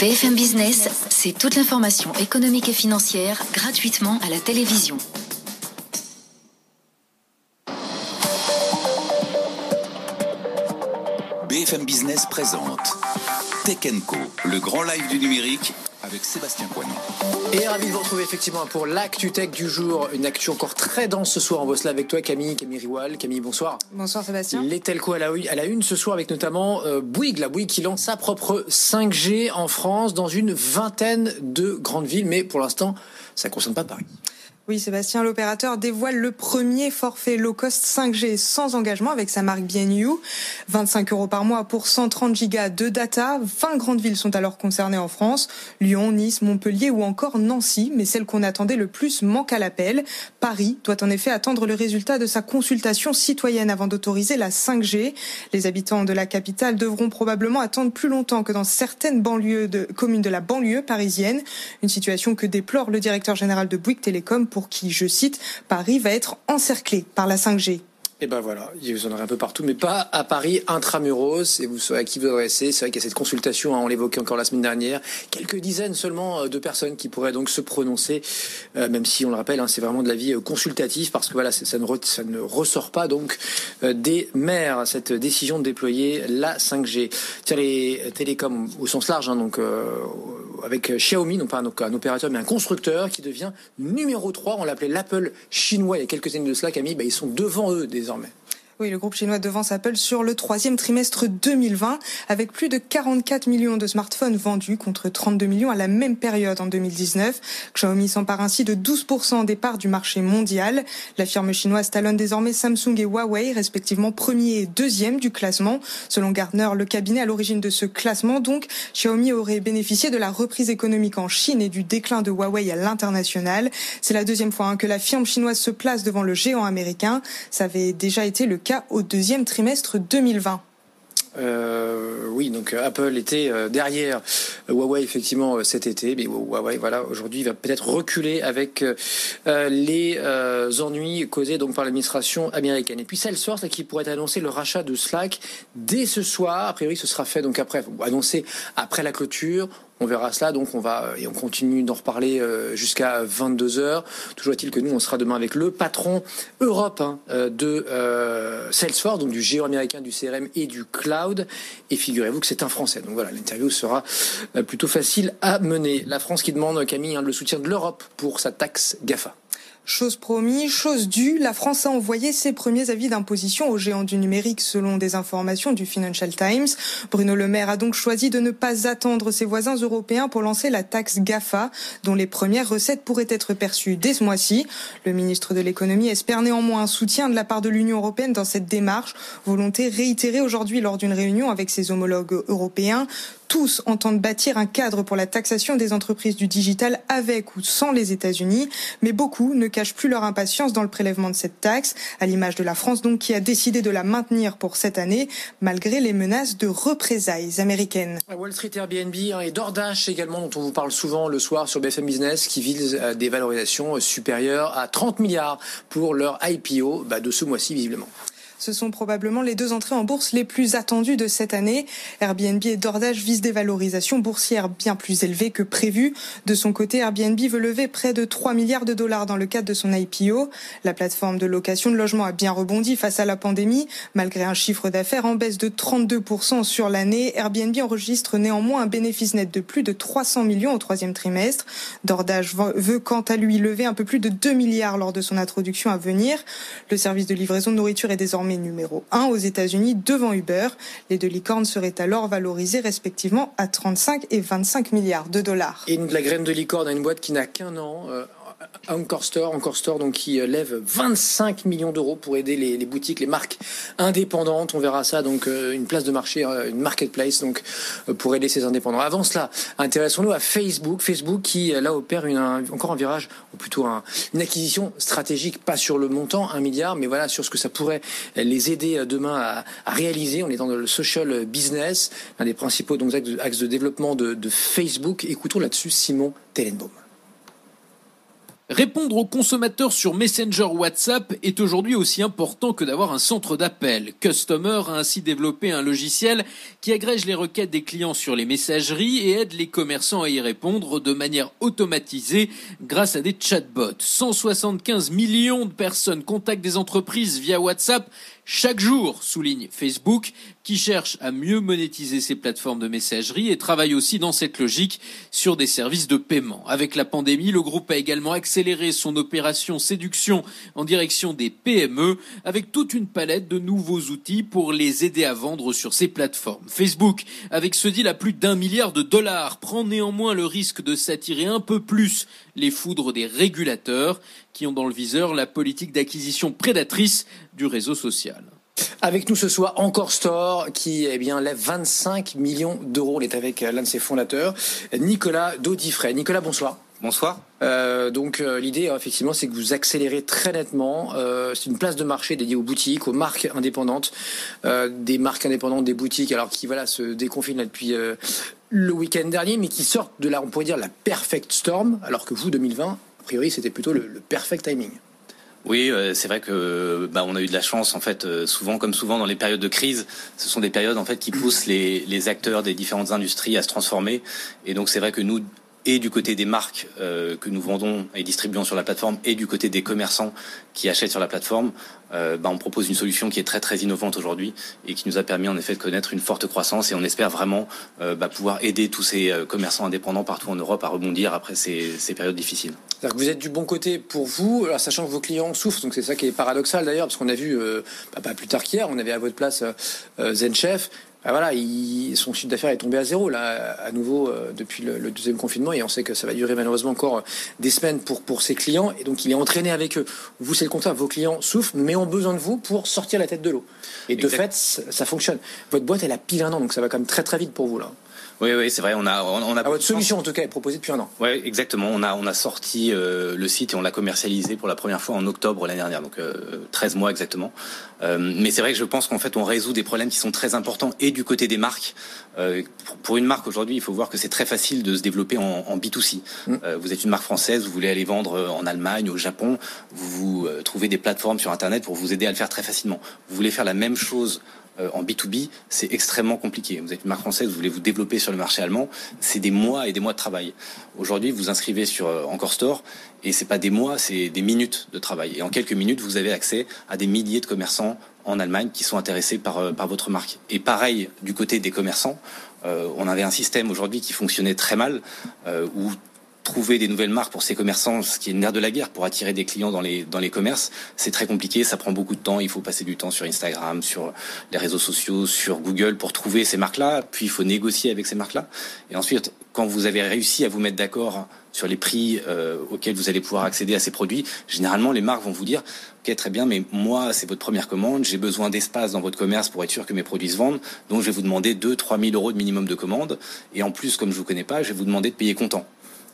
BFM Business, c'est toute l'information économique et financière gratuitement à la télévision. BFM Business présente Tech Co, le grand live du numérique avec Sébastien Poignon. Et ravi de vous retrouver effectivement pour l'actu tech du jour. Une actu encore très dense ce soir. On bosse là avec toi Camille, Camille Riwal. Camille, bonsoir. Bonsoir Sébastien. Les telcos à la, à la une ce soir avec notamment euh, Bouygues, la Bouygues qui lance sa propre 5G en France dans une vingtaine de grandes villes. Mais pour l'instant, ça ne concerne pas Paris. Oui, Sébastien, l'opérateur dévoile le premier forfait low cost 5G sans engagement avec sa marque BNU. 25 euros par mois pour 130 gigas de data. 20 grandes villes sont alors concernées en France. Lyon, Nice, Montpellier ou encore Nancy. Mais celle qu'on attendait le plus manque à l'appel. Paris doit en effet attendre le résultat de sa consultation citoyenne avant d'autoriser la 5G. Les habitants de la capitale devront probablement attendre plus longtemps que dans certaines banlieues de, communes de la banlieue parisienne. Une situation que déplore le directeur général de Bouygues Télécom pour qui, je cite, Paris va être encerclé par la 5G. Et ben voilà, vous en aurez un peu partout, mais pas à Paris intramuros. Et vous saurez à qui vous adressez. C'est vrai qu'il y a cette consultation, hein, on l'évoquait encore la semaine dernière. Quelques dizaines seulement euh, de personnes qui pourraient donc se prononcer, euh, même si on le rappelle, hein, c'est vraiment de l'avis euh, consultatif parce que voilà, ça ne, ça ne ressort pas donc des maires cette décision de déployer la 5G. Tiens, les télécoms au sens large, hein, donc avec Xiaomi, non pas un, opérateur mais un constructeur qui devient numéro 3. On l'appelait l'Apple chinois il y a quelques années de cela, Camille. Bah, ils sont devant eux des oui, le groupe chinois devance Apple sur le troisième trimestre 2020 avec plus de 44 millions de smartphones vendus contre 32 millions à la même période en 2019. Xiaomi s'empare ainsi de 12% des parts du marché mondial. La firme chinoise talonne désormais Samsung et Huawei, respectivement premier et deuxième du classement. Selon Gartner, le cabinet à l'origine de ce classement, donc, Xiaomi aurait bénéficié de la reprise économique en Chine et du déclin de Huawei à l'international. C'est la deuxième fois hein, que la firme chinoise se place devant le géant américain. Ça avait déjà été le cas au deuxième trimestre 2020. Euh, oui, donc euh, Apple était euh, derrière Huawei effectivement cet été, mais Huawei voilà aujourd'hui va peut-être reculer avec les ennuis causés donc par l'administration américaine. Et puis Salesforce qui pourrait annoncer le rachat de Slack dès ce soir. A priori, ce sera fait donc après annoncé après la clôture. On verra cela, donc on va et on continue d'en reparler euh, jusqu'à 22 h Toujours est-il que nous, on sera demain avec le patron Europe hein, euh, de euh, Salesforce, donc du géant américain du CRM et du cloud. Et figurez-vous que c'est un Français. Donc voilà, l'interview sera plutôt facile à mener. La France qui demande, Camille, hein, le soutien de l'Europe pour sa taxe GAFA. Chose promis, chose due, la France a envoyé ses premiers avis d'imposition aux géants du numérique selon des informations du Financial Times. Bruno Le Maire a donc choisi de ne pas attendre ses voisins européens pour lancer la taxe GAFA, dont les premières recettes pourraient être perçues dès ce mois-ci. Le ministre de l'économie espère néanmoins un soutien de la part de l'Union européenne dans cette démarche, volonté réitérée aujourd'hui lors d'une réunion avec ses homologues européens tous entendent bâtir un cadre pour la taxation des entreprises du digital avec ou sans les États-Unis, mais beaucoup ne plus leur impatience dans le prélèvement de cette taxe, à l'image de la France donc qui a décidé de la maintenir pour cette année, malgré les menaces de représailles américaines. Wall Street Airbnb hein, et DoorDash également, dont on vous parle souvent le soir sur BFM Business, qui visent des valorisations supérieures à 30 milliards pour leur IPO bah, de ce mois-ci visiblement. Ce sont probablement les deux entrées en bourse les plus attendues de cette année. Airbnb et DoorDash visent des valorisations boursières bien plus élevées que prévues. De son côté, Airbnb veut lever près de 3 milliards de dollars dans le cadre de son IPO. La plateforme de location de logement a bien rebondi face à la pandémie. Malgré un chiffre d'affaires en baisse de 32% sur l'année, Airbnb enregistre néanmoins un bénéfice net de plus de 300 millions au troisième trimestre. DoorDash veut quant à lui lever un peu plus de 2 milliards lors de son introduction à venir. Le service de livraison de nourriture est désormais numéro 1 aux États-Unis devant Uber. Les deux licornes seraient alors valorisées respectivement à 35 et 25 milliards de dollars. Et la graine de licorne a une boîte qui n'a qu'un an. Euh, Encore Store, Encore Store, donc qui euh, lève 25 millions d'euros pour aider les, boutiques, les marques indépendantes. On verra ça, donc euh, une place de marché, une marketplace, donc pour aider ces indépendants. Avant cela, intéressons-nous à Facebook, Facebook qui là opère une, un, encore un virage, ou plutôt un, une acquisition stratégique, pas sur le montant, un milliard, mais voilà sur ce que ça pourrait les aider demain à, réaliser. On est dans le social business, un des principaux donc axes de développement de, de Facebook. Écoutons là-dessus Simon Tellenbaum. Répondre aux consommateurs sur Messenger WhatsApp est aujourd'hui aussi important que d'avoir un centre d'appel. Customer a ainsi développé un logiciel qui agrège les requêtes des clients sur les messageries et aide les commerçants à y répondre de manière automatisée grâce à des chatbots. 175 millions de personnes contactent des entreprises via WhatsApp chaque jour, souligne Facebook, qui cherche à mieux monétiser ses plateformes de messagerie et travaille aussi dans cette logique sur des services de paiement. Avec la pandémie, le groupe a également accéléré son opération séduction en direction des PME avec toute une palette de nouveaux outils pour les aider à vendre sur ses plateformes. Facebook, avec ce deal à plus d'un milliard de dollars, prend néanmoins le risque de s'attirer un peu plus les foudres des régulateurs qui ont dans le viseur la politique d'acquisition prédatrice du réseau social. Avec nous ce soir, Encore Store, qui eh bien, lève 25 millions d'euros. Il est avec l'un de ses fondateurs, Nicolas Daudifray. Nicolas, bonsoir. Bonsoir. Euh, donc euh, l'idée effectivement c'est que vous accélérez très nettement. Euh, c'est une place de marché dédiée aux boutiques, aux marques indépendantes, euh, des marques indépendantes, des boutiques, alors qui voilà se déconfinent là, depuis euh, le week-end dernier, mais qui sortent de la, on pourrait dire la perfect storm, alors que vous 2020, a priori c'était plutôt le, le perfect timing. Oui, euh, c'est vrai que bah, on a eu de la chance en fait. Euh, souvent, comme souvent dans les périodes de crise, ce sont des périodes en fait qui poussent les, les acteurs des différentes industries à se transformer. Et donc c'est vrai que nous, et du côté des marques euh, que nous vendons et distribuons sur la plateforme et du côté des commerçants qui achètent sur la plateforme, euh, bah, on propose une solution qui est très très innovante aujourd'hui et qui nous a permis en effet de connaître une forte croissance et on espère vraiment euh, bah, pouvoir aider tous ces euh, commerçants indépendants partout en Europe à rebondir après ces, périodes difficiles. Que vous êtes du bon côté pour vous, sachant que vos clients souffrent, donc c'est ça qui est paradoxal d'ailleurs, parce qu'on a vu, bah, pas plus tard qu'hier, on avait à votre place ZenChef, ben voilà, il, son chiffre d'affaires est tombé à zéro là, à nouveau euh, depuis le, le, deuxième confinement, et on sait que ça va durer malheureusement encore des semaines pour pour ses clients, et donc il est entraîné avec eux. Vous c'est le contraire, vos clients souffrent, mais ont besoin de vous pour sortir la tête de l'eau. Et exact. de fait, ça, ça fonctionne. Votre boîte elle a pile un an, donc ça va quand même très très vite pour vous là. Oui, oui, c'est vrai. On a, on a. Ah, votre solution, en tout cas, est proposée depuis un an. Oui, exactement. On a, on a sorti euh, le site et on l'a commercialisé pour la première fois en octobre l'année dernière, donc euh, 13 mois exactement. Euh, mais c'est vrai que je pense qu'en fait, on résout des problèmes qui sont très importants et du côté des marques. Euh, pour, une marque aujourd'hui, il faut voir que c'est très facile de se développer en, en B2C. Mm. Vous êtes une marque française, vous voulez aller vendre en Allemagne, au Japon, vous, vous trouvez des plateformes sur Internet pour vous aider à le faire très facilement. Vous voulez faire la même chose en B2B, c'est extrêmement compliqué. Vous êtes une marque française, vous voulez vous développer sur le marché allemand, c'est des mois et des mois de travail. Aujourd'hui, vous inscrivez sur Encore Store et c'est pas des mois, c'est des minutes de travail. Et en quelques minutes, vous avez accès à des milliers de commerçants en Allemagne qui sont intéressés par, par votre marque. Et pareil, du côté des commerçants, euh, on avait un système aujourd'hui qui fonctionnait très mal, euh, où trouver des nouvelles marques pour ces commerçants, ce qui est le nerf de la guerre pour attirer des clients dans les, dans les commerces, c'est très compliqué, ça prend beaucoup de temps, il faut passer du temps sur Instagram, sur les réseaux sociaux, sur Google pour trouver ces marques-là, puis il faut négocier avec ces marques-là. Et ensuite, quand vous avez réussi à vous mettre d'accord sur les prix euh, auxquels vous allez pouvoir accéder à ces produits, généralement les marques vont vous dire Ok, très bien, mais moi, c'est votre première commande, j'ai besoin d'espace dans votre commerce pour être sûr que mes produits se vendent, donc je vais vous demander 2-3 000 euros de minimum de commande, et en plus, comme je vous connais pas, je vais vous demander de payer comptant.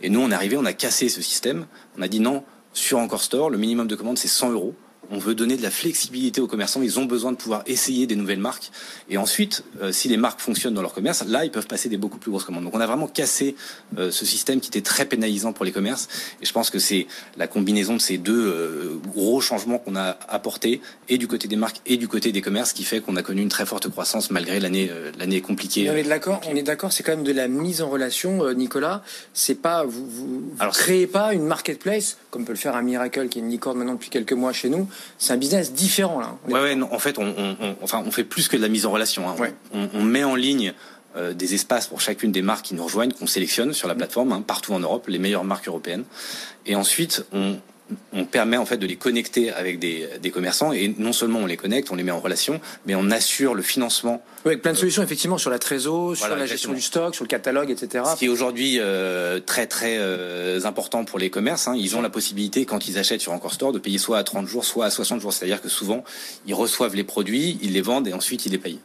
Et nous, on est arrivé, on a cassé ce système. On a dit non, sur Encore Store, le minimum de commande, c'est 100 euros. On veut donner de la flexibilité aux commerçants. Ils ont besoin de pouvoir essayer des nouvelles marques. Et ensuite, euh, si les marques fonctionnent dans leur commerce, là, ils peuvent passer des beaucoup plus grosses commandes. Donc, on a vraiment cassé euh, ce système qui était très pénalisant pour les commerces. Et je pense que c'est la combinaison de ces deux euh, gros changements qu'on a apportés, et du côté des marques et du côté des commerces, qui fait qu'on a connu une très forte croissance malgré l'année l'année compliquée. on est d'accord. On est d'accord. C'est quand même de la mise en relation, Nicolas. C'est pas vous, vous, Alors, créez pas une marketplace comme peut le faire un Miracle qui est une licorne maintenant depuis quelques mois chez nous c'est un business différent là. Ouais, ouais en fait, on, enfin, on fait plus que de la mise en relation. Hein. On, met en ligne euh, des espaces pour chacune des marques qui nous rejoignent, qu'on sélectionne sur la plateforme, hein, partout en Europe, les meilleures marques européennes. Et ensuite, on, on permet en fait de les connecter avec des, des, commerçants et non seulement on les connecte, on les met en relation, mais on assure le financement. Oui, avec plein de solutions effectivement sur la trésor, sur la gestion du stock, sur le catalogue, etc. Ce qui est aujourd'hui euh, très très euh, important pour les commerces. Hein. Ils ont la possibilité quand ils achètent sur Encore Store de payer soit à 30 jours, soit à 60 jours. C'est-à-dire que souvent ils reçoivent les produits, ils les vendent et ensuite ils les payent.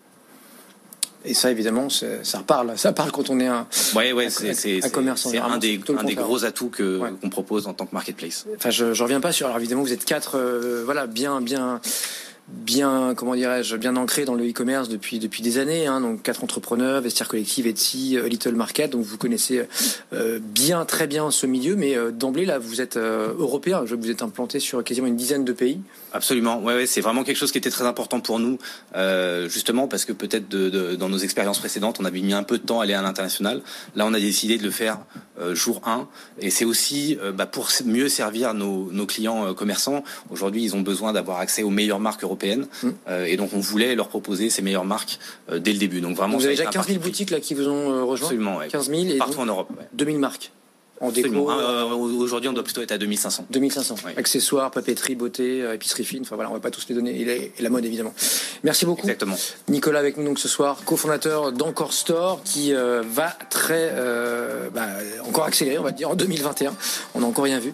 Et ça, évidemment, ça parle. Ça parle quand on est un, ouais, ouais, c'est, un commerçant. C'est un des, un des gros atouts que, qu'on propose en tant que marketplace. Enfin, je, je reviens pas sur. Alors évidemment, vous êtes quatre, euh, voilà, bien, bien bien, comment dirais-je, bien ancré dans le e-commerce depuis depuis des années. Hein, donc quatre entrepreneurs, Vestiaire Collective, Etsy, euh, Little Market. Donc vous connaissez euh, bien, très bien ce milieu. Mais euh, d'emblée là, vous êtes européen. Vous êtes implanté sur quasiment une dizaine de pays. Absolument. Ouais, c'est vraiment quelque chose qui était très important pour nous, justement parce que peut-être dans nos expériences précédentes, on avait mis un peu de temps à aller à l'international. Là, on a décidé de le faire jour 1. Et c'est aussi bah, pour mieux servir nos, nos clients commerçants. Aujourd'hui, ils ont besoin d'avoir accès aux meilleures marques européennes Mm. Euh, et donc on voulait leur proposer ces meilleures marques euh, dès le début. Donc vraiment, vous avez déjà 15 000 boutiques là qui vous ont euh, rejoint? Absolument, 15 000 et partout en Europe. 2000 marques en déco. Euh, aujourd'hui, on doit plutôt être à 2500. 2500. Accessoires, papeterie, beauté, euh, épicerie fine. Enfin voilà, on va pas tous les donner. Et la, mode évidemment. Merci beaucoup. Exactement. Nicolas avec nous donc ce soir, cofondateur d'Encore Store, qui euh, va très bah, encore accélérer, on va dire en 2021. On n'a encore rien vu,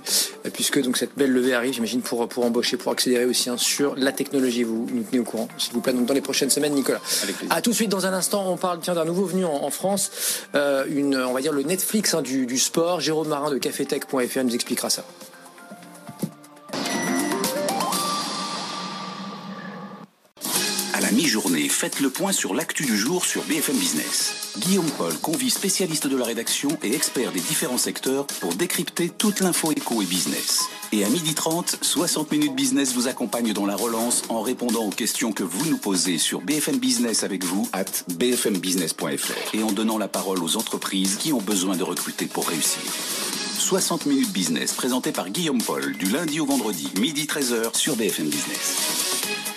puisque donc cette belle levée arrive, j'imagine pour pour embaucher, pour accélérer aussi hein, sur la technologie. Vous nous tenez au courant, s'il vous plaît. Donc dans les prochaines semaines, Nicolas. Avec À tout de suite dans un instant, on parle tiens d'un nouveau venu en, France, une on va dire le Netflix hein, du, du sport. Jérôme Marin de cafetech.fr nous expliquera ça. Faites le point sur l'actu du jour sur BFM Business. Guillaume Paul convie spécialistes de la rédaction et experts des différents secteurs pour décrypter toute l'info éco et business. Et à 12h30, 60 minutes business vous accompagne dans la relance en répondant aux questions que vous nous posez sur BFM Business avec vous at bfmbusiness.fr et en donnant la parole aux entreprises qui ont besoin de recruter pour réussir. 60 minutes business présenté par Guillaume Paul du lundi au vendredi, midi 13h sur BFM Business.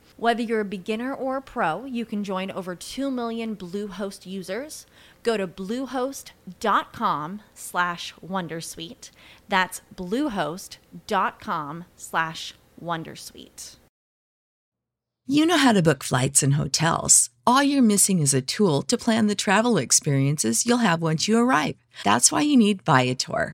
Whether you're a beginner or a pro, you can join over 2 million Bluehost users. Go to bluehost.com slash wondersuite. That's bluehost.com slash wondersuite. You know how to book flights and hotels. All you're missing is a tool to plan the travel experiences you'll have once you arrive. That's why you need Viator.